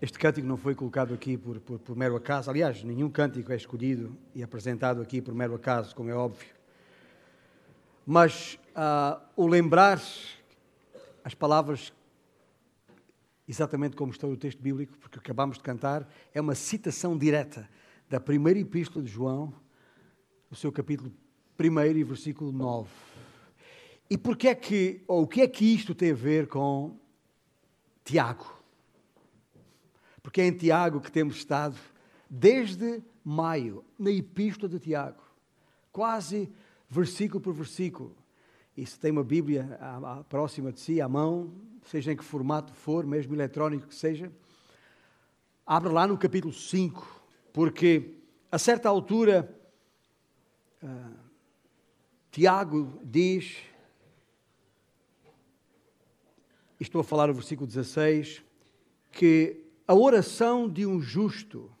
Este cântico não foi colocado aqui por, por, por, mero acaso. Aliás, nenhum cântico é escolhido e apresentado aqui por mero acaso, como é óbvio. Mas uh, o lembrar as palavras exatamente como estão no texto bíblico, porque acabamos de cantar, é uma citação direta da primeira epístola de João, no seu capítulo 1 e versículo 9. E porquê é que, ou o que é que isto tem a ver com Tiago? Porque é em Tiago que temos estado desde maio, na epístola de Tiago, quase versículo por versículo. E se tem uma Bíblia à, à, próxima de si, à mão, seja em que formato for, mesmo eletrónico que seja, abra lá no capítulo 5, porque a certa altura uh, Tiago diz, estou a falar no versículo 16, que a oração de um justo,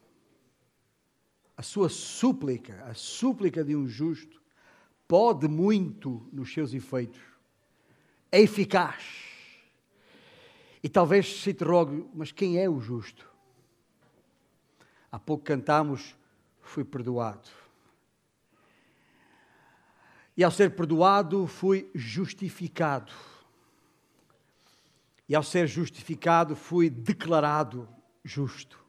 a sua súplica, a súplica de um justo, pode muito nos seus efeitos. É eficaz. E talvez se te rogue, mas quem é o justo? Há pouco cantamos, fui perdoado. E ao ser perdoado, fui justificado. E ao ser justificado, fui declarado justo.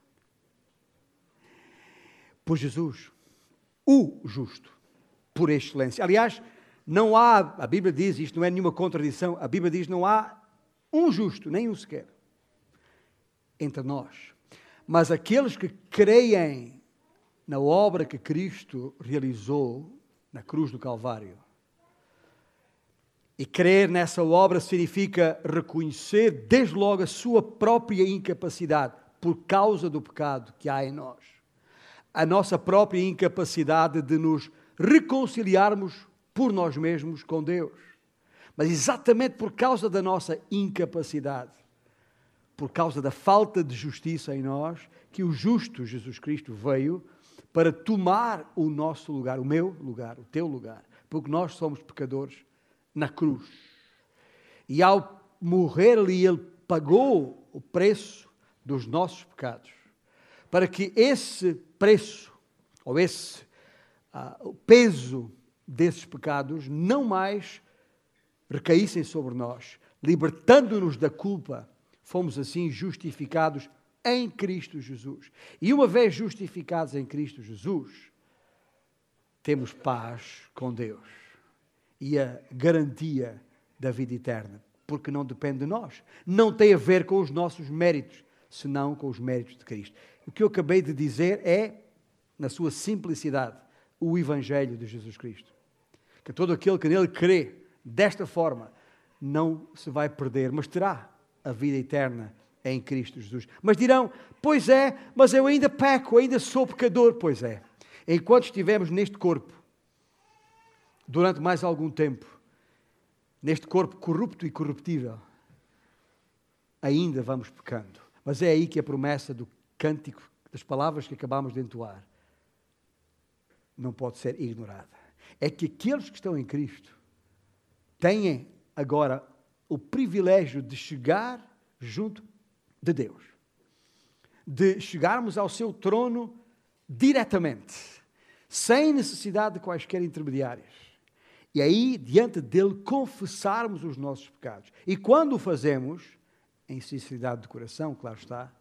Por Jesus, o justo, por excelência. Aliás, não há, a Bíblia diz, isto não é nenhuma contradição, a Bíblia diz não há um justo, nem um sequer, entre nós. Mas aqueles que creem na obra que Cristo realizou na cruz do Calvário, e crer nessa obra significa reconhecer desde logo a sua própria incapacidade por causa do pecado que há em nós. A nossa própria incapacidade de nos reconciliarmos por nós mesmos com Deus. Mas exatamente por causa da nossa incapacidade, por causa da falta de justiça em nós, que o justo Jesus Cristo veio para tomar o nosso lugar, o meu lugar, o teu lugar, porque nós somos pecadores na cruz. E ao morrer ali, ele pagou o preço dos nossos pecados, para que esse preço, ou esse uh, peso desses pecados, não mais recaíssem sobre nós, libertando-nos da culpa, fomos assim justificados em Cristo Jesus. E uma vez justificados em Cristo Jesus, temos paz com Deus e a garantia da vida eterna, porque não depende de nós, não tem a ver com os nossos méritos, senão com os méritos de Cristo. O que eu acabei de dizer é, na sua simplicidade, o Evangelho de Jesus Cristo. Que todo aquele que nele crê desta forma não se vai perder, mas terá a vida eterna em Cristo Jesus. Mas dirão, pois é, mas eu ainda peco, ainda sou pecador. Pois é. Enquanto estivermos neste corpo, durante mais algum tempo, neste corpo corrupto e corruptível, ainda vamos pecando. Mas é aí que a promessa do cântico, das palavras que acabamos de entoar, não pode ser ignorada. É que aqueles que estão em Cristo têm agora o privilégio de chegar junto de Deus, de chegarmos ao seu trono diretamente, sem necessidade de quaisquer intermediários. E aí, diante dele, confessarmos os nossos pecados. E quando o fazemos, em sinceridade de coração, claro está,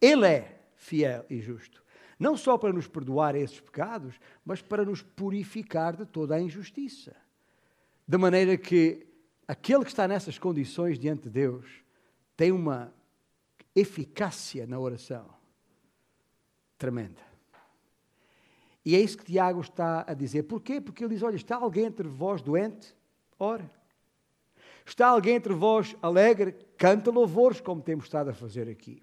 Ele é fiel e justo. Não só para nos perdoar esses pecados, mas para nos purificar de toda a injustiça. De maneira que aquele que está nessas condições diante de Deus tem uma eficácia na oração tremenda. E é isso que Tiago está a dizer. Porquê? Porque ele diz: Olha, está alguém entre vós doente? Ora. Está alguém entre vós alegre? Canta louvores, como temos estado a fazer aqui.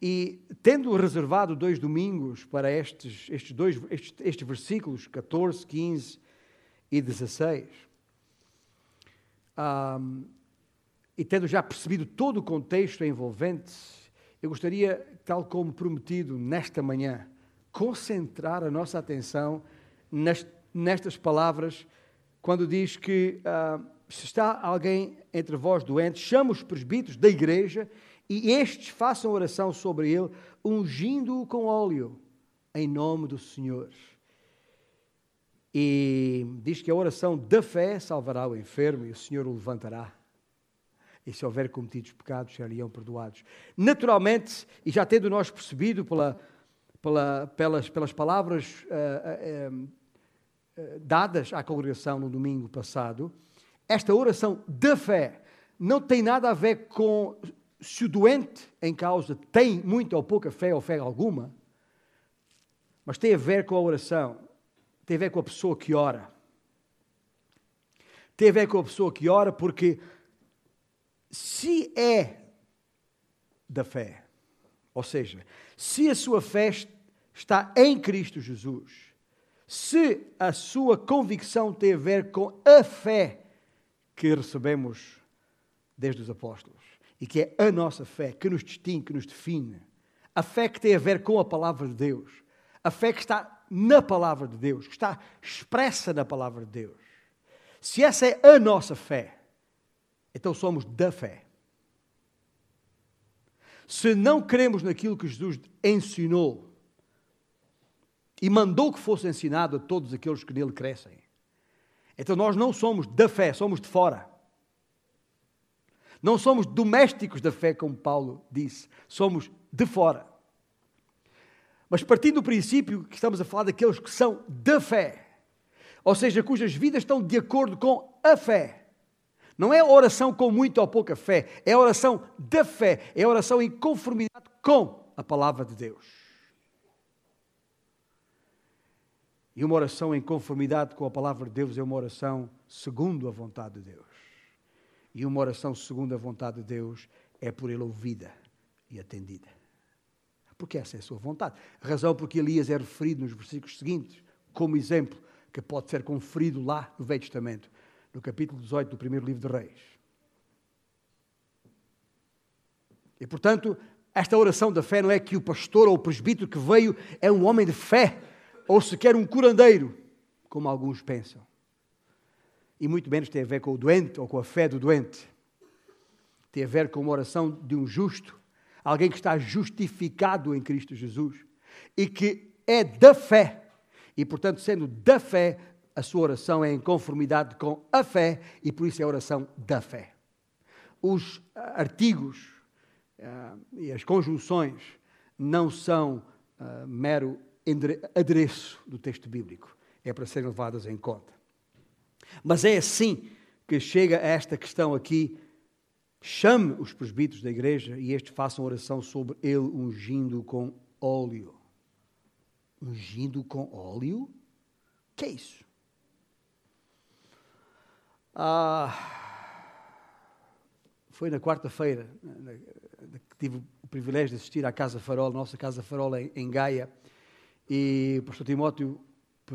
E tendo reservado dois domingos para estes, estes, dois, estes, estes versículos, 14, 15 e 16, um, e tendo já percebido todo o contexto envolvente, eu gostaria, tal como prometido nesta manhã, concentrar a nossa atenção nestas palavras, quando diz que uh, se está alguém entre vós doente, chama os presbíteros da igreja E estes façam oração sobre ele, ungindo-o com óleo, em nome do Senhor. E diz que a oração da fé salvará o enfermo e o Senhor o levantará. E se houver cometido pecados, seriam perdoados. Naturalmente, e já tendo nós percebido pela, pela, pelas, pelas palavras uh, uh, uh, dadas à congregação no domingo passado, esta oração da fé não tem nada a ver com se o doente em causa tem muita ou pouca fé ou fé alguma, mas tem a ver com a oração tem a ver com a pessoa que ora. Tem a ver com a pessoa que ora, porque se é da fé, ou seja, se a sua fé está em Cristo Jesus, se a sua convicção tem a ver com a fé que recebemos desde os apóstolos, e que é a nossa fé que nos distingue, que nos define, a fé que tem a ver com a palavra de Deus, a fé que está na palavra de Deus, que está expressa na palavra de Deus. Se essa é a nossa fé, então somos da fé. Se não cremos naquilo que Jesus ensinou e mandou que fosse ensinado a todos aqueles que nele crescem, então nós não somos da fé, somos de fora. Não somos domésticos da fé, como Paulo disse, somos de fora. Mas partindo do princípio que estamos a falar daqueles que são da fé, ou seja, cujas vidas estão de acordo com a fé. Não é oração com muita ou pouca fé, é oração da fé, é oração em conformidade com a palavra de Deus. E uma oração em conformidade com a palavra de Deus é uma oração segundo a vontade de Deus. E uma oração segundo a vontade de Deus é por ele ouvida e atendida porque essa é a sua vontade. A razão porque Elias é referido nos versículos seguintes, como exemplo, que pode ser conferido lá no Velho Testamento, no capítulo 18 do primeiro livro de Reis. E portanto, esta oração da fé não é que o pastor ou o presbítero que veio é um homem de fé, ou sequer um curandeiro, como alguns pensam. E muito menos tem a ver com o doente ou com a fé do doente. Tem a ver com uma oração de um justo alguém que está justificado em Cristo Jesus e que é da fé. E, portanto, sendo da fé, a sua oração é em conformidade com a fé e por isso é a oração da fé. Os artigos uh, e as conjunções não são uh, mero adereço do texto bíblico, é para serem levadas em conta. Mas é assim que chega a esta questão aqui Chame os presbíteros da igreja e estes façam oração sobre ele, ungindo com óleo. Ungindo com óleo? que é isso? Ah, foi na quarta-feira que tive o privilégio de assistir à Casa Farol, nossa Casa Farol em, Gaia, e o pastor Timóteo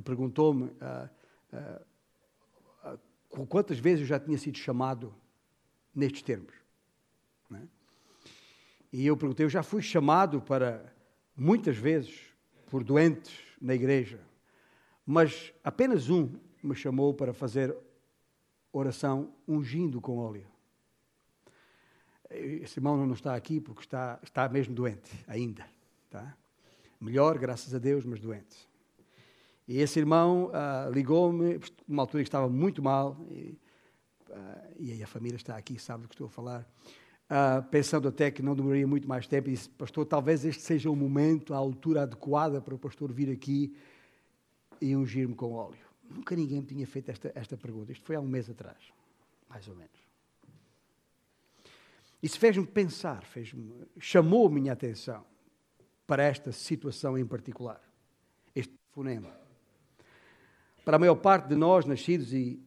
perguntou-me ah, ah, ah, quantas vezes eu já tinha sido chamado nestes termos. É? E eu perguntei, eu já fui chamado para, muitas vezes, por doentes na igreja, mas apenas um me chamou para fazer oração ungindo com óleo. Esse irmão não está aqui porque está, está mesmo doente, ainda. Tá? Melhor, graças a Deus, mas doente. E esse irmão uh, ligou-me, numa altura que estava muito mal, e uh, e aí a família está aqui, sabe do que estou a falar, uh, pensando até que não demoraria muito mais tempo, e disse, pastor, talvez este seja o momento, a altura adequada para o pastor vir aqui e ungir-me com óleo. Nunca ninguém me tinha feito esta, esta pergunta. Isto foi há um mês atrás, mais ou menos. Isso fez-me pensar, fez chamou a minha atenção para esta situação em particular, este fonema. Para a maior parte de nós, nascidos e,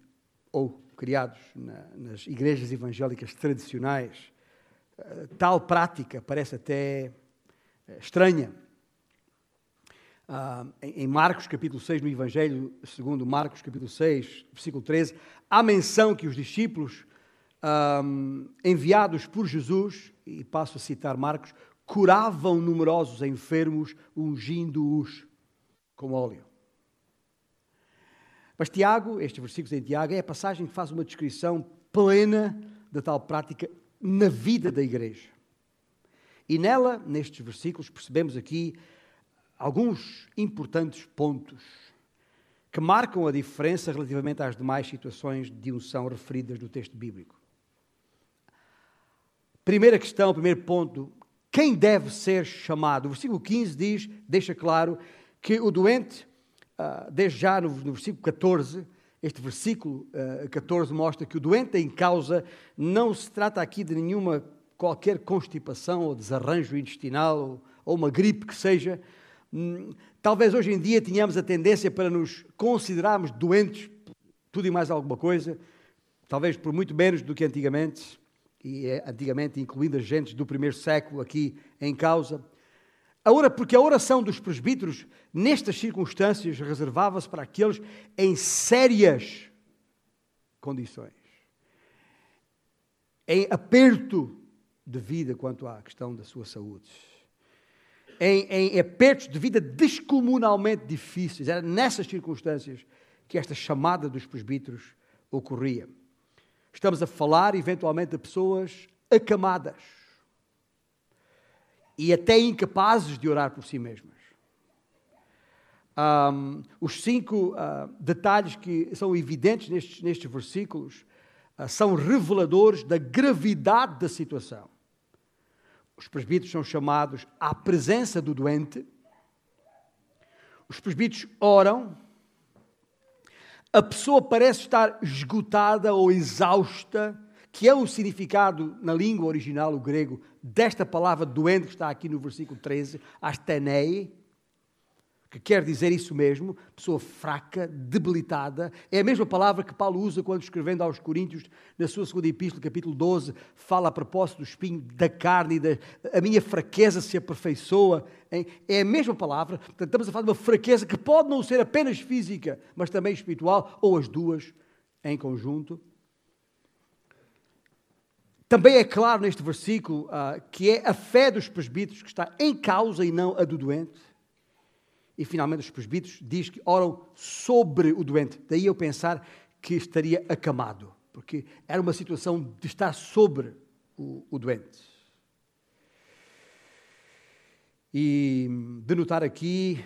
ou criados na, nas igrejas evangélicas tradicionais, eh, tal prática parece até eh, estranha. Ah, em Marcos capítulo 6, no Evangelho segundo Marcos capítulo 6, versículo 13, há menção que os discípulos ah, enviados por Jesus, e passo a citar Marcos, curavam numerosos enfermos, ungindo-os com óleo. Mas Tiago, estes versículos em Tiago, é a passagem que faz uma descrição plena da tal prática na vida da igreja. E nela, nestes versículos, percebemos aqui alguns importantes pontos que marcam a diferença relativamente às demais situações de unção referidas no texto bíblico. Primeira questão, primeiro ponto, quem deve ser chamado? O versículo 15 diz, deixa claro, que o doente, ah, desde já no, versículo 14, este versículo 14 ah, mostra que o doente em causa não se trata aqui de nenhuma qualquer constipação ou desarranjo intestinal ou uma gripe que seja, Hum, talvez hoje em dia tenhamos a tendência para nos considerarmos doentes, tudo e mais alguma coisa, talvez por muito menos do que antigamente, e é antigamente incluindo as gentes do primeiro século aqui em causa. Porque a oração dos presbíteros, nestas circunstâncias, reservava-se para aqueles em sérias condições, em aperto de vida quanto à questão da sua saúde em, em apertos de vida descomunalmente difíceis. Era nessas circunstâncias que esta chamada dos presbíteros ocorria. Estamos a falar, eventualmente, de pessoas acamadas e até incapazes de orar por si mesmas. Um, os cinco uh, detalhes que são evidentes nestes, nestes versículos uh, são reveladores da gravidade da situação. Os presbíteros são chamados à presença do doente, os presbíteros oram, a pessoa parece estar esgotada ou exausta, que é o significado na língua original, o grego, desta palavra doente que está aqui no versículo 13, astenei, que quer dizer isso mesmo, pessoa fraca, debilitada. É a mesma palavra que Paulo usa quando escrevendo aos Coríntios, na sua segunda epístola, capítulo 12, fala a propósito do espinho da carne e da a minha fraqueza se aperfeiçoa. Hein? É a mesma palavra, portanto, estamos a falar de uma fraqueza que pode não ser apenas física, mas também espiritual, ou as duas em conjunto. Também é claro neste versículo uh, que é a fé dos presbíteros que está em causa e não a do doente. E finalmente os presbíteros diz que oram sobre o doente. Daí eu pensar que estaria acamado, porque era uma situação de estar sobre o, o doente. E denotar aqui,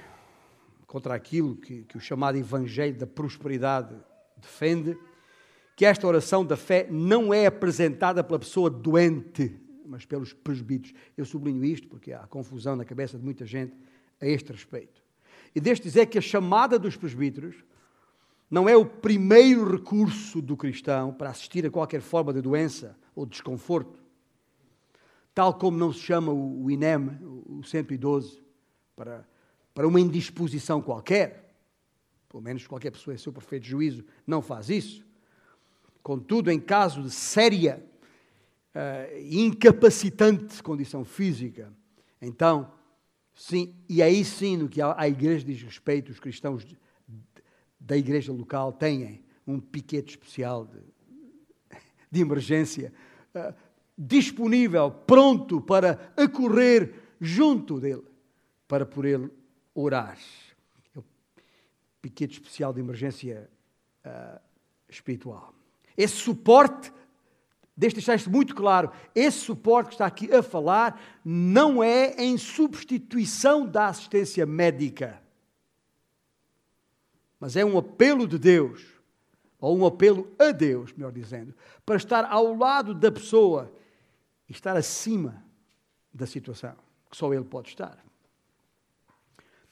contra aquilo que, que o chamado Evangelho da Prosperidade defende, que esta oração da fé não é apresentada pela pessoa doente, mas pelos presbíteros. Eu sublinho isto porque há confusão na cabeça de muita gente a este respeito. E deixe dizer que a chamada dos presbíteros não é o primeiro recurso do cristão para assistir a qualquer forma de doença ou desconforto. Tal como não se chama o INEM, o 112, para, para uma indisposição qualquer. Pelo menos qualquer pessoa em seu perfeito juízo não faz isso. Contudo, em caso de séria uh, incapacitante condição física, então Sim, e aí sim, no que a igreja diz respeito, os cristãos da igreja local têm um piquete especial de, de emergência uh, disponível, pronto para acorrer junto dele, para por ele orar. É o piquete especial de emergência uh, espiritual. Esse suporte Deixa deixar isto muito claro: esse suporte que está aqui a falar não é em substituição da assistência médica, mas é um apelo de Deus, ou um apelo a Deus, melhor dizendo, para estar ao lado da pessoa e estar acima da situação, que só Ele pode estar.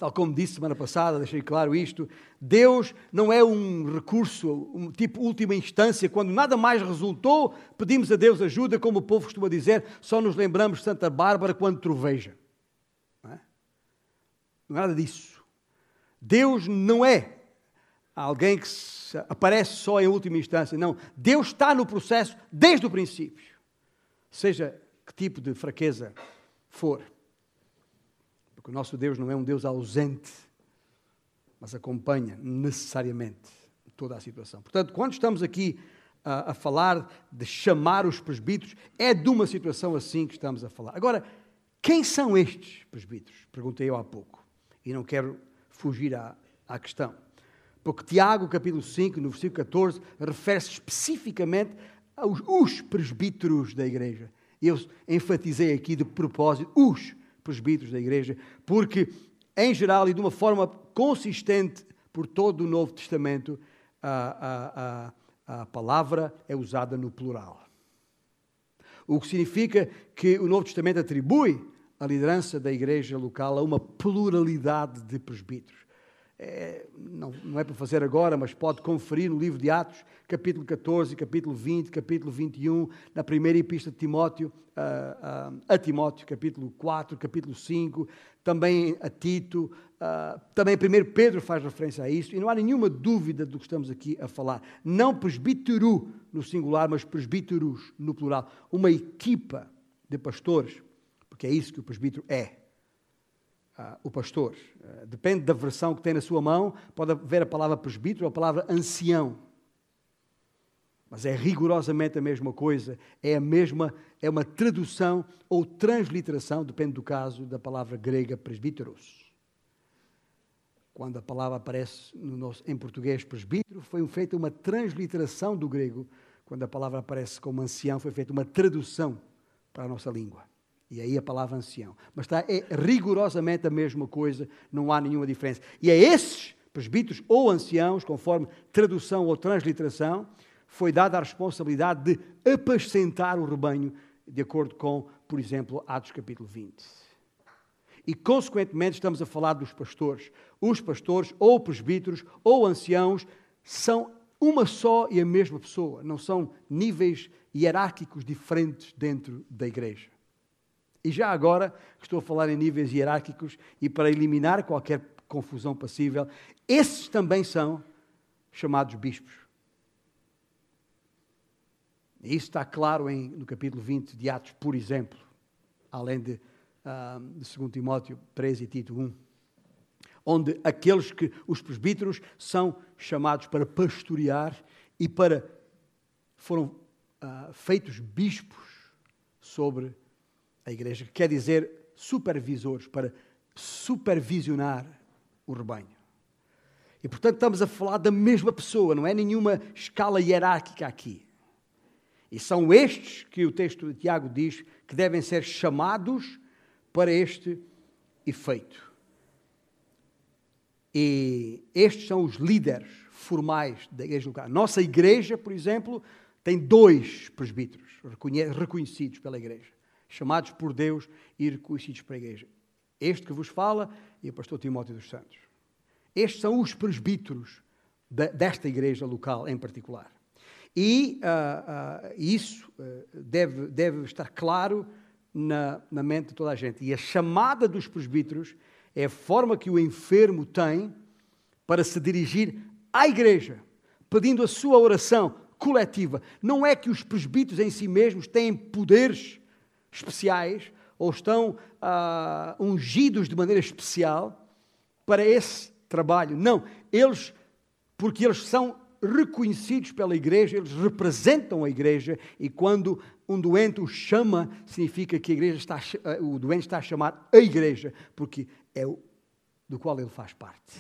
Tal como disse semana passada, deixei claro isto, Deus não é um recurso, um tipo última instância, quando nada mais resultou, pedimos a Deus ajuda, como o povo costuma dizer, só nos lembramos de Santa Bárbara quando troveja. Não é? Nada disso. Deus não é alguém que aparece só em última instância, não. Deus está no processo desde o princípio, seja que tipo de fraqueza for. Porque o nosso Deus não é um Deus ausente, mas acompanha necessariamente toda a situação. Portanto, quando estamos aqui a, a falar de chamar os presbíteros, é de uma situação assim que estamos a falar. Agora, quem são estes presbíteros? Perguntei eu há pouco. E não quero fugir à, à questão. Porque Tiago, capítulo 5, no versículo 14, refere-se especificamente aos os presbíteros da igreja. Eu enfatizei aqui de propósito os presbíteros da igreja, porque, em geral e de uma forma consistente por todo o Novo Testamento, a, a, a, a palavra é usada no plural. O que significa que o Novo Testamento atribui a liderança da igreja local a uma pluralidade de presbíteros. É, não, não, é para fazer agora, mas pode conferir no livro de Atos, capítulo 14, capítulo 20, capítulo 21, na primeira epístola de Timóteo, a, a, Timóteo, capítulo 4, capítulo 5, também a Tito, a, também 1 Pedro faz referência a isso, e não há nenhuma dúvida do que estamos aqui a falar. Não presbítero no singular, mas presbíteros no plural. Uma equipa de pastores, porque é isso que o presbítero é uh, o pastor. Uh, depende da versão que tem na sua mão, pode haver a palavra presbítero ou a palavra ancião. Mas é rigorosamente a mesma coisa, é a mesma, é uma tradução ou transliteração, depende do caso, da palavra grega presbíteros. Quando a palavra aparece nosso, em português presbítero, foi feita uma transliteração do grego. Quando a palavra aparece como ancião, foi feita uma tradução para a nossa língua. E aí a palavra ancião. Mas está, é rigorosamente a mesma coisa, não há nenhuma diferença. E a esses presbíteros ou anciãos, conforme tradução ou transliteração, foi dada a responsabilidade de apacentar o rebanho, de acordo com, por exemplo, Atos capítulo 20. E, consequentemente, estamos a falar dos pastores. Os pastores, ou presbíteros, ou anciãos, são uma só e a mesma pessoa, não são níveis hierárquicos diferentes dentro da igreja. E já agora, estou a falar em níveis hierárquicos e para eliminar qualquer confusão passível, esses também são chamados bispos. E isso está claro em, no capítulo 20 de Atos, por exemplo, além de, uh, de 2 Timóteo 3 e Tito 1, onde aqueles que, os presbíteros, são chamados para pastorear e para, foram uh, feitos bispos sobre a igreja, que quer dizer supervisores, para supervisionar o rebanho. E portanto estamos a falar da mesma pessoa, não é nenhuma escala hierárquica aqui. E são estes que o texto de Tiago diz que devem ser chamados para este efeito. E estes são os líderes formais da igreja local. Nossa igreja, por exemplo, tem dois presbíteros reconhecidos pela igreja chamados por Deus e reconhecidos para a igreja. Este que vos fala e o pastor Timóteo dos Santos. Estes são os presbíteros de, desta igreja local em particular. E uh, uh, isso uh, deve, deve estar claro na, na mente de toda a gente. E a chamada dos presbíteros é a forma que o enfermo tem para se dirigir à igreja, pedindo a sua oração coletiva. Não é que os presbíteros em si mesmos têm poderes especiais ou estão uh, ungidos de maneira especial para esse trabalho. Não, eles, porque eles são reconhecidos pela igreja, eles representam a igreja e quando um doente o chama, significa que a igreja está, uh, o doente está a chamar a igreja, porque é o do qual ele faz parte,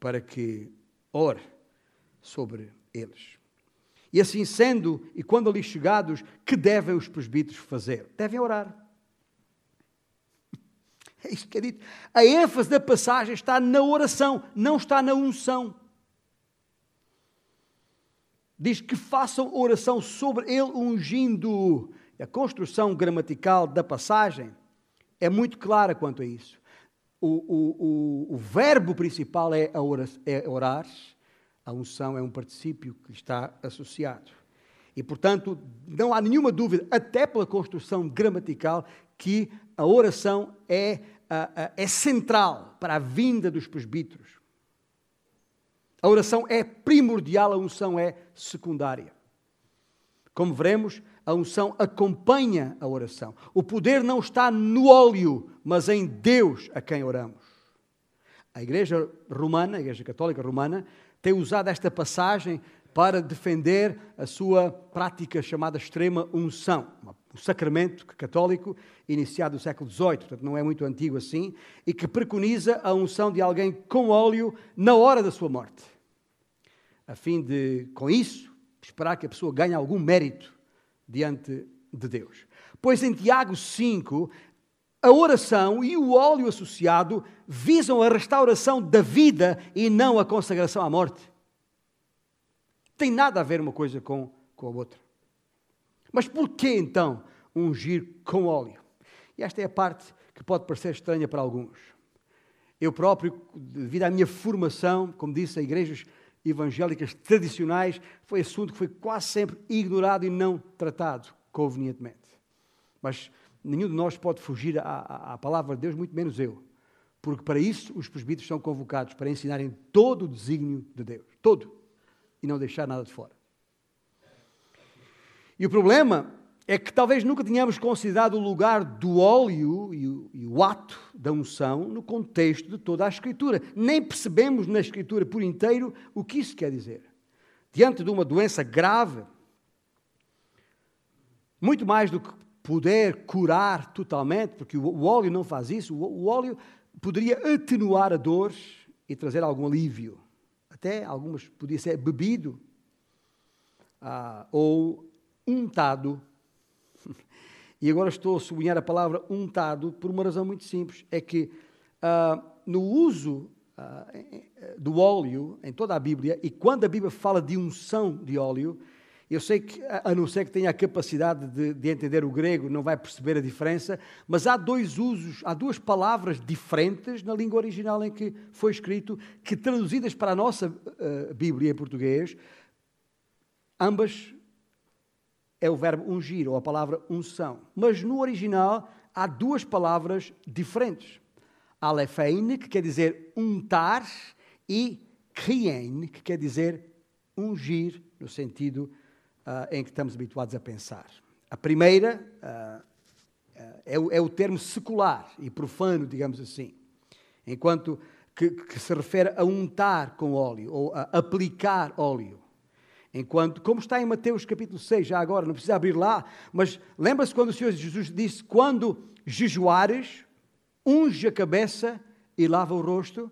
para que ore sobre eles. E assim sendo, e quando ali chegados, que devem os presbíteros fazer? Devem orar. É isto que é dito. A ênfase da passagem está na oração, não está na unção. Diz que façam oração sobre ele, ungindo-o. A construção gramatical da passagem é muito clara quanto a isso. O, o, o, o verbo principal é, orar, é orar a unção é um particípio que está associado. E, portanto, não há nenhuma dúvida, até pela construção gramatical, que a oração é, é central para a vinda dos presbíteros. A oração é primordial, a unção é secundária. Como veremos, a unção acompanha a oração. O poder não está no óleo, mas em Deus a quem oramos. A Igreja Romana, a Igreja Católica Romana, tem usado esta passagem para defender a sua prática chamada extrema unção, um sacramento católico iniciado no século XVIII, portanto não é muito antigo assim, e que preconiza a unção de alguém com óleo na hora da sua morte, a fim de, com isso, esperar que a pessoa ganhe algum mérito diante de Deus. Pois em Tiago 5, a oração e o óleo associado visam a restauração da vida e não a consagração à morte. Tem nada a ver uma coisa com, com a outra. Mas por que então ungir com óleo? E esta é a parte que pode parecer estranha para alguns. Eu próprio, devido à minha formação, como disse, a igrejas evangélicas tradicionais, foi assunto que foi quase sempre ignorado e não tratado convenientemente. Mas nenhum de nós pode fugir à, à, palavra de Deus, muito menos eu. Porque para isso os presbíteros são convocados, para ensinarem todo o desígnio de Deus. Todo. E não deixar nada de fora. E o problema é que talvez nunca tenhamos considerado o lugar do óleo e o, e o, ato da unção no contexto de toda a Escritura. Nem percebemos na Escritura por inteiro o que isso quer dizer. Diante de uma doença grave, muito mais do que poder curar totalmente, porque o óleo não faz isso, o óleo poderia atenuar a dor e trazer algum alívio. Até algumas podia ser bebido ah, ou untado. E agora estou a sublinhar a palavra untado por uma razão muito simples: é que ah, no uso ah, do óleo em toda a Bíblia, e quando a Bíblia fala de unção de óleo, eu sei que, a não ser que tenha a capacidade de, de, entender o grego, não vai perceber a diferença, mas há dois usos, há duas palavras diferentes na língua original em que foi escrito, que traduzidas para a nossa uh, Bíblia em português, ambas é o verbo ungir, ou a palavra unção. Mas no original há duas palavras diferentes. Alefein, que quer dizer untar, e krien, que quer dizer ungir, no sentido uh, em que estamos habituados a pensar. A primeira uh, é, o, é, o, termo secular e profano, digamos assim, enquanto que, que, se refere a untar com óleo ou a aplicar óleo. Enquanto, como está em Mateus capítulo 6, já agora, não precisa abrir lá, mas lembra-se quando o Senhor Jesus disse: Quando jejuares, unge a cabeça e lava o rosto?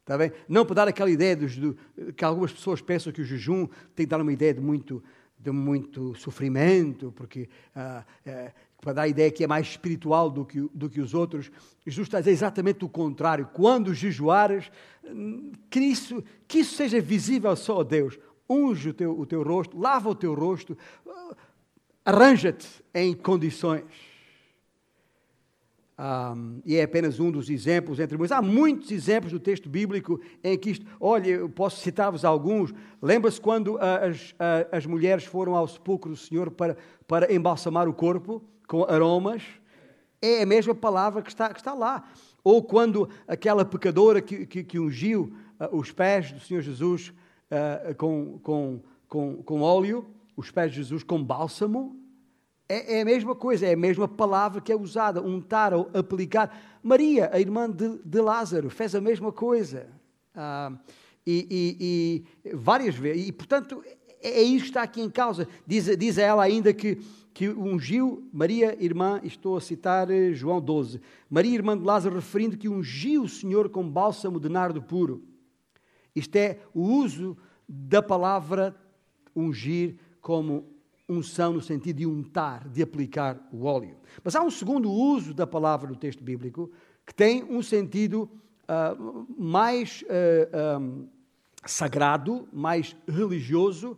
Está bem? Não para dar aquela ideia dos, do, que algumas pessoas pensam que o jejum tem que dar uma ideia de muito de muito sofrimento, porque ah, é, para dar a ideia que é mais espiritual do que, do que os outros. Jesus está a dizer exatamente o contrário. Quando jejuares, que isso, que isso seja visível só a Deus. Unge o teu, o teu rosto, lava o teu rosto, arranja-te em condições um, e é apenas um dos exemplos entre muitos. Há muitos exemplos do texto bíblico em que isto. Olha, eu posso citar-vos alguns. Lembra-se quando as, as mulheres foram ao sepulcro do Senhor para, para embalsamar o corpo com aromas? É a mesma palavra que está, que está lá. Ou quando aquela pecadora que, que, que ungiu uh, os pés do Senhor Jesus uh, com, com, com, com óleo, os pés de Jesus com bálsamo, é, é, a mesma coisa, é a mesma palavra que é usada, untar ou aplicar. Maria, a irmã de, de Lázaro, fez a mesma coisa. Ah, e, e, e, várias vezes. E, portanto, é, é isso que está aqui em causa. Diz, diz ela ainda que, que ungiu Maria, irmã, estou a citar eh, João 12, Maria, irmã de Lázaro, referindo que ungiu o Senhor com bálsamo de nardo puro. Isto é o uso da palavra ungir como unção no sentido de untar, de aplicar o óleo. Mas há um segundo uso da palavra no texto bíblico que tem um sentido uh, mais uh, um, sagrado, mais religioso,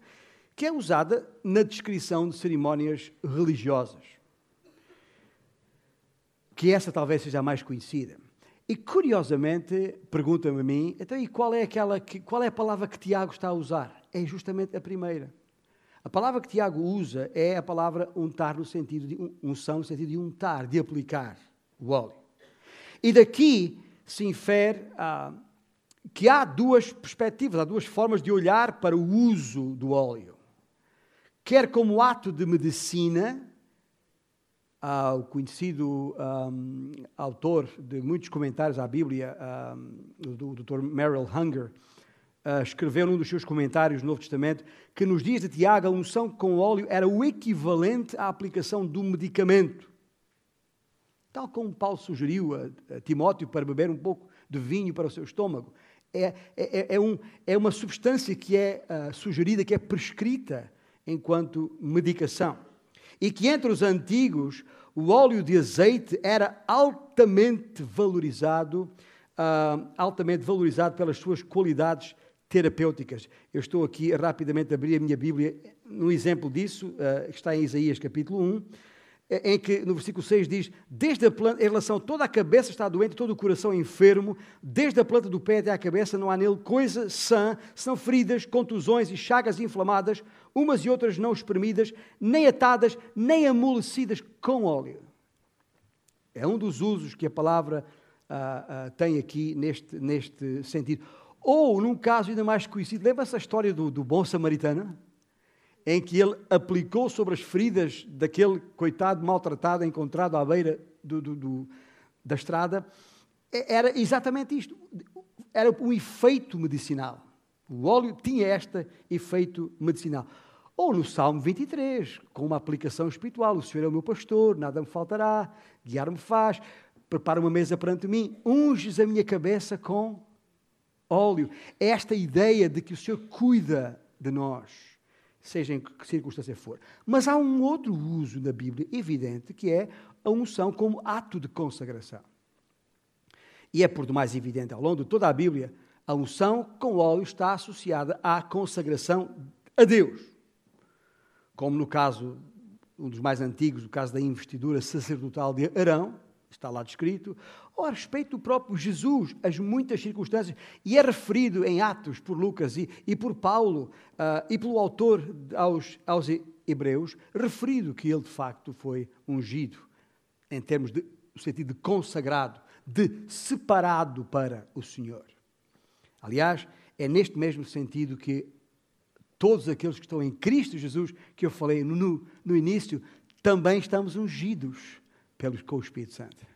que é usada na descrição de cerimónias religiosas. Que essa talvez seja a mais conhecida. E curiosamente, pergunta-me a mim, então e qual é aquela que, qual é a palavra que Tiago está a usar? É justamente a primeira. A palavra que Tiago usa é a palavra untar no sentido de unção, no sentido de untar, de aplicar o óleo. E daqui se infere ah, que há duas perspectivas, há duas formas de olhar para o uso do óleo. Quer como ato de medicina, ah, o conhecido ah, autor de muitos comentários à Bíblia, um, o Dr. Merrill Hunger, escreveu num dos seus comentários no Novo Testamento que nos dias de Tiago a unção com óleo era o equivalente à aplicação do medicamento. Tal como Paulo sugeriu a, a Timóteo para beber um pouco de vinho para o seu estômago. É, é, é, é um, é uma substância que é uh, sugerida, que é prescrita enquanto medicação. E que entre os antigos o óleo de azeite era altamente valorizado, uh, altamente valorizado pelas suas qualidades terapêuticas. Eu estou aqui rapidamente a abrir a minha Bíblia no exemplo disso, uh, está em Isaías capítulo 1, em que no versículo 6 diz: Desde a planta, em relação toda a cabeça está doente, todo o coração enfermo, desde a planta do pé até à cabeça não há nele coisa sã, são feridas, contusões e chagas inflamadas, umas e outras não espremidas, nem atadas, nem amolecidas com óleo. É um dos usos que a palavra ah, ah, tem aqui neste, neste sentido. Ou, num caso ainda mais conhecido, lembra-se a história do, do bom samaritano? Em que ele aplicou sobre as feridas daquele coitado maltratado encontrado à beira do, do, da estrada. Era exatamente isto. Era um efeito medicinal. O óleo tinha este efeito medicinal. Ou no Salmo 23, com uma aplicação espiritual: O Senhor é o meu pastor, nada me faltará, guiar-me faz, prepara uma mesa perante mim, unges a minha cabeça com óleo. É esta ideia de que o Senhor cuida de nós, seja em que circunstância for. Mas há um outro uso na Bíblia evidente, que é a unção como ato de consagração. E é por demais evidente ao longo de toda a Bíblia, a unção com óleo está associada à consagração a Deus. Como no caso, um dos mais antigos, o caso da investidura sacerdotal de Arão, está lá descrito, ou a respeito do próprio Jesus, as muitas circunstâncias, e é referido em Atos por Lucas e, e por Paulo uh, e pelo autor aos, aos Hebreus, referido que ele de facto foi ungido, em termos de no sentido de consagrado, de separado para o Senhor. Aliás, é neste mesmo sentido que todos aqueles que estão em Cristo Jesus, que eu falei no, no início, também estamos ungidos pelos, com o Espírito Santo.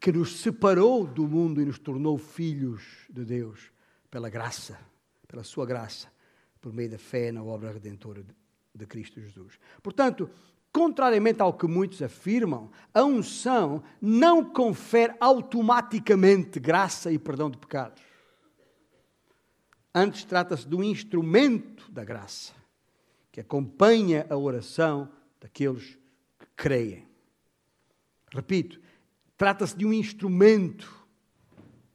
Que nos separou do mundo e nos tornou filhos de Deus pela graça, pela sua graça, por meio da fé na obra redentora de, de Cristo Jesus. Portanto, contrariamente ao que muitos afirmam, a unção não confere automaticamente graça e perdão de pecados. Antes trata-se de um instrumento da graça que acompanha a oração daqueles creem. Repito, trata-se de um instrumento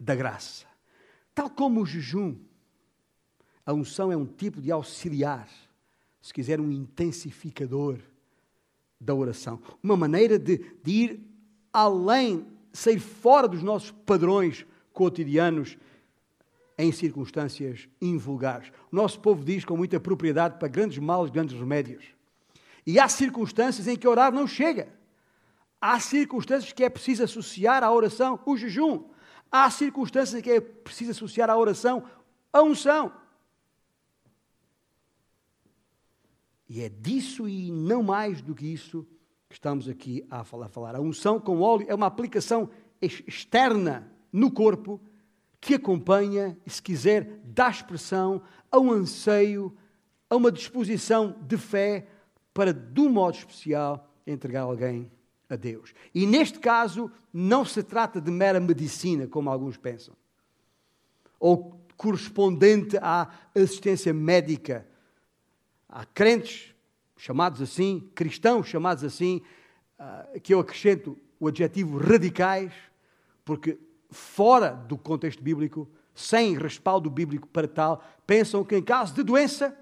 da graça. Tal como o jejum, a unção é um tipo de auxiliar, se quiser, um intensificador da oração. Uma maneira de, de ir além, sair fora dos nossos padrões cotidianos em circunstâncias invulgares. O nosso povo diz com muita propriedade para grandes males, grandes remédios. E há circunstâncias em que orar não chega. Há circunstâncias que é preciso associar à oração o jejum. Há circunstâncias em que é preciso associar à oração a unção. E é disso e não mais do que isso que estamos aqui a falar. A unção com óleo é uma aplicação externa no corpo que acompanha, se quiser, dá expressão a um anseio, a uma disposição de fé para, de um modo especial, entregar alguém a Deus. E neste caso, não se trata de mera medicina, como alguns pensam, ou correspondente à assistência médica. Há crentes chamados assim, cristãos chamados assim, ah, que eu acrescento o adjetivo radicais, porque fora do contexto bíblico, sem respaldo bíblico para tal, pensam que em caso de doença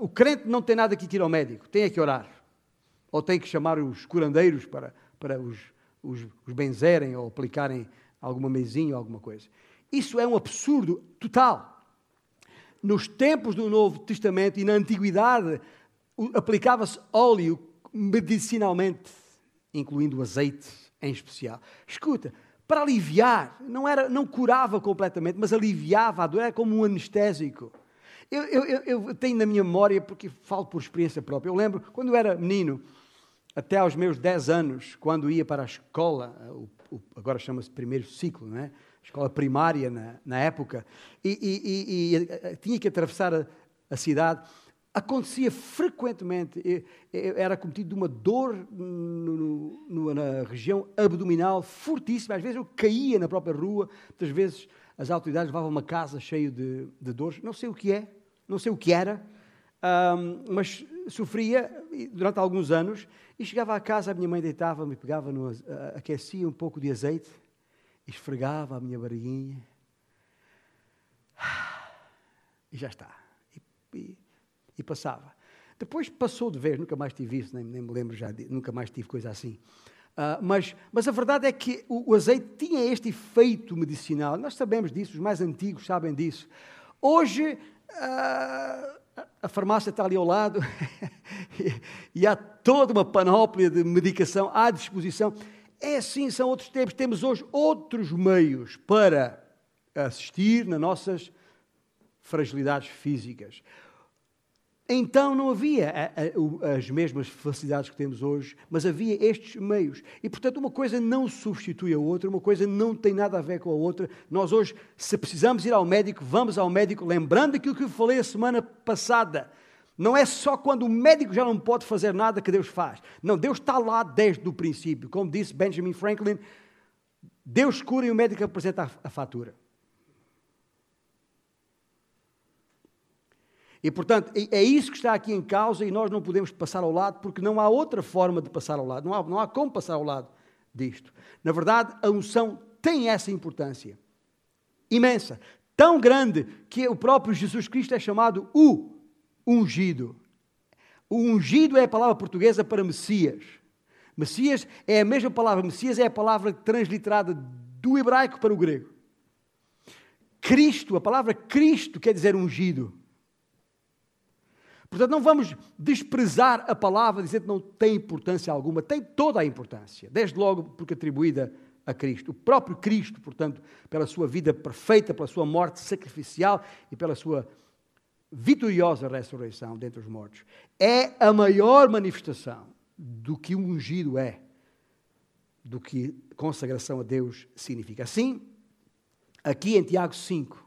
o crente não tem nada que ir ao médico, tem é que orar. Ou tem que chamar os curandeiros para, para os, os, os benzerem ou aplicarem alguma mesinha ou alguma coisa. Isso é um absurdo total. Nos tempos do Novo Testamento e na Antiguidade, aplicava-se óleo medicinalmente, incluindo azeite em especial. Escuta, para aliviar, não, era, não curava completamente, mas aliviava a dor, era como um anestésico. Eu, eu, eu, tenho na minha memória, porque falo por experiência própria, eu lembro, quando eu era menino, até aos meus 10 anos, quando ia para a escola, o, o, agora chama-se primeiro ciclo, não é? escola primária na, na época, e, e, e, e, eh, tinha que atravessar a, a cidade, acontecia frequentemente, era cometido de uma dor no, no, na região abdominal fortíssima, às vezes eu caía na própria rua, muitas vezes as autoridades levavam uma casa cheia de, de dores, não sei o que é, não sei o que era, um, mas sofria durante alguns anos e chegava à casa, a minha mãe deitava-me, pegava, no, aquecia um pouco de azeite, esfregava a minha barriguinha e já está. E, e, e, passava. Depois passou de vez, nunca mais tive isso, nem, nem me lembro já, de, nunca mais tive coisa assim. Uh, mas, mas a verdade é que o, o, azeite tinha este efeito medicinal. Nós sabemos disso, os mais antigos sabem disso. Hoje, uh, a farmácia está ali ao lado e há toda uma panóplia de medicação à disposição. É assim, são outros tempos. Temos hoje outros meios para assistir nas nossas fragilidades físicas. Então não havia as mesmas facilidades que temos hoje, mas havia estes meios. E, portanto, uma coisa não substitui a outra, uma coisa não tem nada a ver com a outra. Nós hoje, se precisamos ir ao médico, vamos ao médico, lembrando aquilo que eu falei a semana passada. Não é só quando o médico já não pode fazer nada que Deus faz. Não, Deus está lá desde o princípio. Como disse Benjamin Franklin, Deus cura e o médico apresenta a fatura. E, portanto, é isso que está aqui em causa e nós não podemos passar ao lado porque não há outra forma de passar ao lado. Não há, não há como passar ao lado disto. Na verdade, a unção tem essa importância imensa, tão grande que o próprio Jesus Cristo é chamado o ungido. O ungido é a palavra portuguesa para Messias. Messias é a mesma palavra, Messias é a palavra transliterada do hebraico para o grego. Cristo, a palavra Cristo quer dizer ungido. Portanto, não vamos desprezar a palavra, dizer que não tem importância alguma, tem toda a importância, desde logo porque atribuída a Cristo. O próprio Cristo, portanto, pela sua vida perfeita, pela sua morte sacrificial e pela sua vitoriosa ressurreição dentre os mortos, é a maior manifestação do que o ungido é, do que consagração a Deus significa. Assim, aqui em Tiago 5,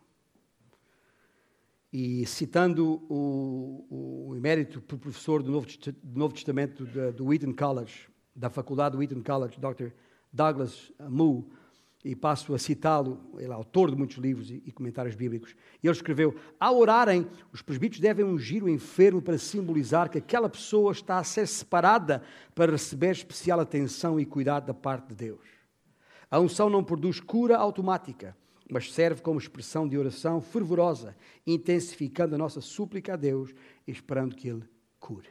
e citando o, o emérito professor do Novo, do Novo Testamento do Wheaton College, da faculdade do Wheaton College, Dr. Douglas Moo, e passo a citá-lo, ele é autor de muitos livros e, e, comentários bíblicos, ele escreveu: Ao orarem, os presbíteros devem ungir o enfermo para simbolizar que aquela pessoa está a ser separada para receber especial atenção e cuidado da parte de Deus. A unção não produz cura automática, mas serve como expressão de oração fervorosa, intensificando a nossa súplica a Deus, esperando que Ele cure.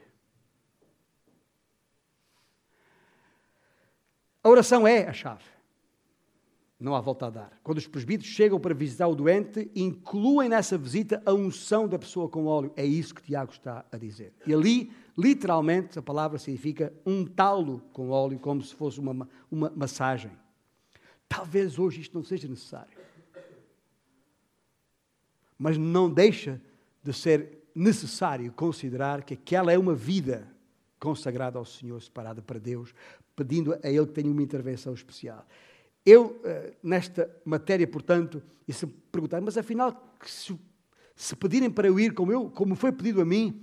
A oração é a chave. Não há volta a dar. Quando os presbíteros chegam para visitar o doente, incluem nessa visita a unção da pessoa com óleo. É isso que Tiago está a dizer. E ali, literalmente, a palavra significa untá-lo com óleo, como se fosse uma, uma massagem. Talvez hoje isto não seja necessário mas não deixa de ser necessário considerar que aquela é uma vida consagrada ao Senhor, separada para Deus, pedindo a Ele que tenha uma intervenção especial. Eu, eh, nesta matéria, portanto, e se perguntar, mas afinal, se, se pedirem para eu ir como, eu, como foi pedido a mim,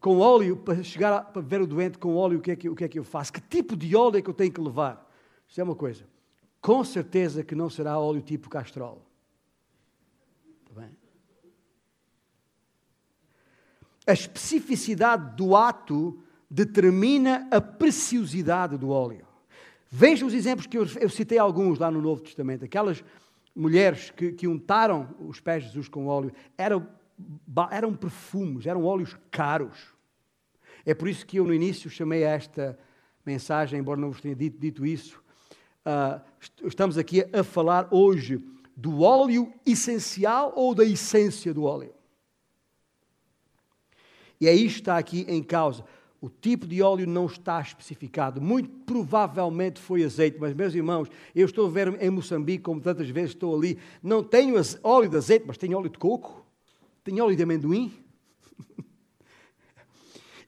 com óleo, para chegar a, para ver o doente com óleo, o que, é que, o que é que eu faço? Que tipo de óleo é que eu tenho que levar? Isso é uma coisa. Com certeza que não será óleo tipo castrol. Está bem? A especificidade do ato determina a preciosidade do óleo. Veja os exemplos que eu, eu, citei alguns lá no Novo Testamento. Aquelas mulheres que, que untaram os pés de Jesus com óleo eram, eram perfumes, eram óleos caros. É por isso que eu no início chamei esta mensagem, embora não vos tenha dito, dito isso, uh, estamos aqui a falar hoje do óleo essencial ou da essência do óleo. E que está aqui em causa. O tipo de óleo não está especificado. Muito provavelmente foi azeite, mas, meus irmãos, eu estou a ver em Moçambique, como tantas vezes estou ali, não tenho óleo de azeite, mas tenho óleo de coco, tenho óleo de amendoim.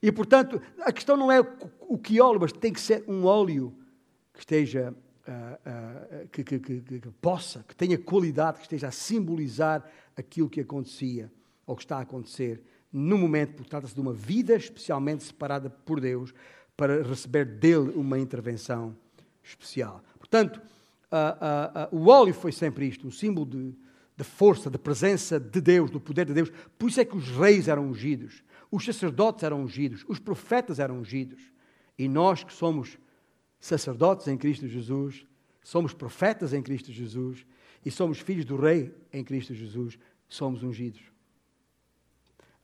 e, portanto, a questão não é o que óleo, mas tem que ser um óleo que esteja, uh, uh, que, que, que, que possa, que tenha qualidade, que esteja a simbolizar aquilo que acontecia ou que está a acontecer no momento, porque trata-se de uma vida especialmente separada por Deus para receber dele uma intervenção especial. Portanto, uh, uh, uh, o óleo foi sempre isto, um símbolo de, de força, de presença de Deus, do poder de Deus. Por isso é que os reis eram ungidos. os sacerdotes eram ungidos, os profetas eram ungidos. E nós que somos sacerdotes em Cristo Jesus, somos profetas em Cristo Jesus e somos filhos do Rei em Cristo Jesus, somos ungidos.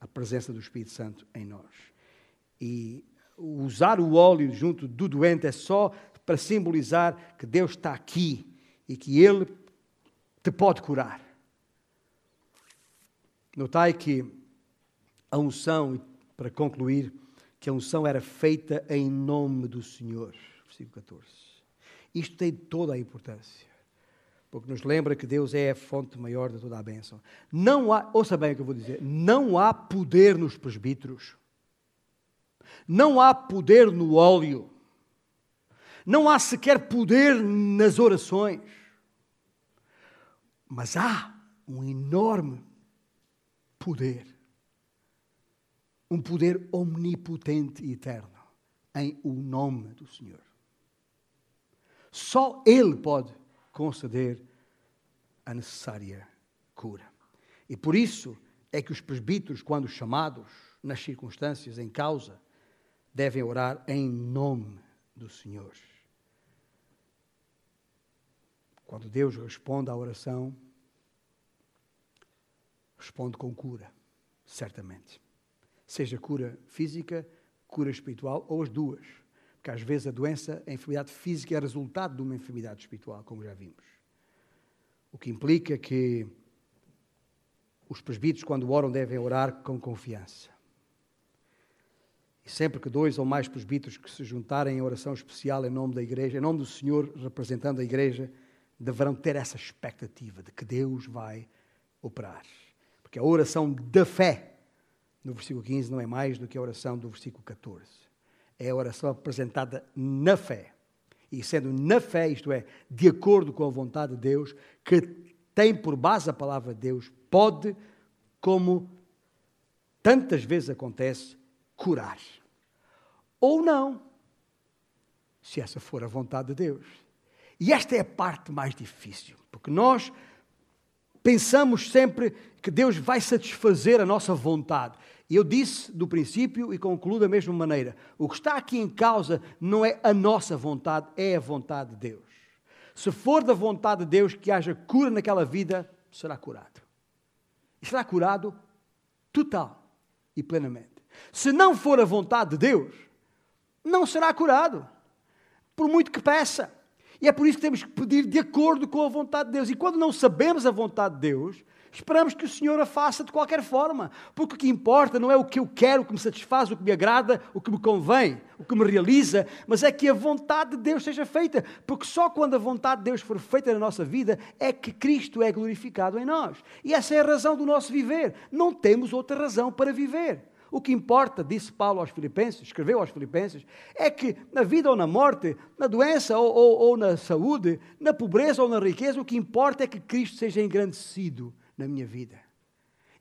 A presença do Espírito Santo em nós. E usar o óleo junto do doente é só para simbolizar que Deus está aqui e que Ele te pode curar. Notai que a unção, para concluir, que a unção era feita em nome do Senhor. Versículo 14. Isto tem toda a importância, porque nos lembra que Deus é a fonte maior de toda a bênção. Não há, ouça bem o que eu vou dizer, não há poder nos presbíteros, não há poder no óleo, não há sequer poder nas orações, mas há um enorme poder. Um poder omnipotente e eterno em o nome do Senhor. Só Ele pode conceder a necessária cura. E por isso é que os presbíteros, quando chamados nas circunstâncias em causa, devem orar em nome do Senhor. Quando Deus responde à oração, responde com cura, certamente. Seja cura física, cura espiritual ou as duas. Porque às vezes a doença, a enfermidade física é resultado de uma enfermidade espiritual, como já vimos. O que implica que os presbíteros, quando oram, devem orar com confiança. E sempre que dois ou mais presbíteros que se juntarem em oração especial em nome da igreja, em nome do Senhor, representando a igreja, deverão ter essa expectativa de que Deus vai operar. Porque a oração da fé, no versículo 15, não é mais do que a oração do versículo 14. É a oração apresentada na fé. E sendo na fé, isto é, de acordo com a vontade de Deus, que tem por base a palavra de Deus, pode, como tantas vezes acontece, curar. Ou não, se essa for a vontade de Deus. E esta é a parte mais difícil, porque nós pensamos sempre que Deus vai satisfazer a nossa vontade. Eu disse do princípio e concluo da mesma maneira: o que está aqui em causa não é a nossa vontade, é a vontade de Deus. Se for da vontade de Deus que haja cura naquela vida, será curado. E será curado total e plenamente. Se não for a vontade de Deus, não será curado, por muito que peça. E é por isso que temos que pedir de acordo com a vontade de Deus. E quando não sabemos a vontade de Deus, esperamos que o Senhor a faça de qualquer forma. Porque o que importa não é o que eu quero, o que me satisfaz, o que me agrada, o que me convém, o que me realiza, mas é que a vontade de Deus seja feita. Porque só quando a vontade de Deus for feita na nossa vida é que Cristo é glorificado em nós. E essa é a razão do nosso viver. Não temos outra razão para viver. O que importa, disse Paulo aos Filipenses, escreveu aos Filipenses, é que na vida ou na morte, na doença ou, ou, ou na saúde, na pobreza ou na riqueza, o que importa é que Cristo seja engrandecido na minha vida.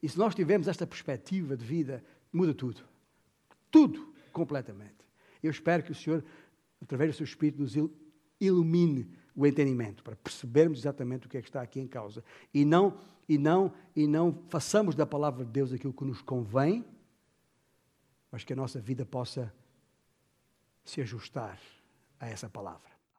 E se nós tivermos esta perspectiva de vida, muda tudo. Tudo, completamente. Eu espero que o Senhor, através do seu Espírito, nos ilumine o entendimento para percebermos exatamente o que é que está aqui em causa e não e não e não façamos da palavra de Deus aquilo que nos convém mas que a nossa vida possa se ajustar a essa palavra.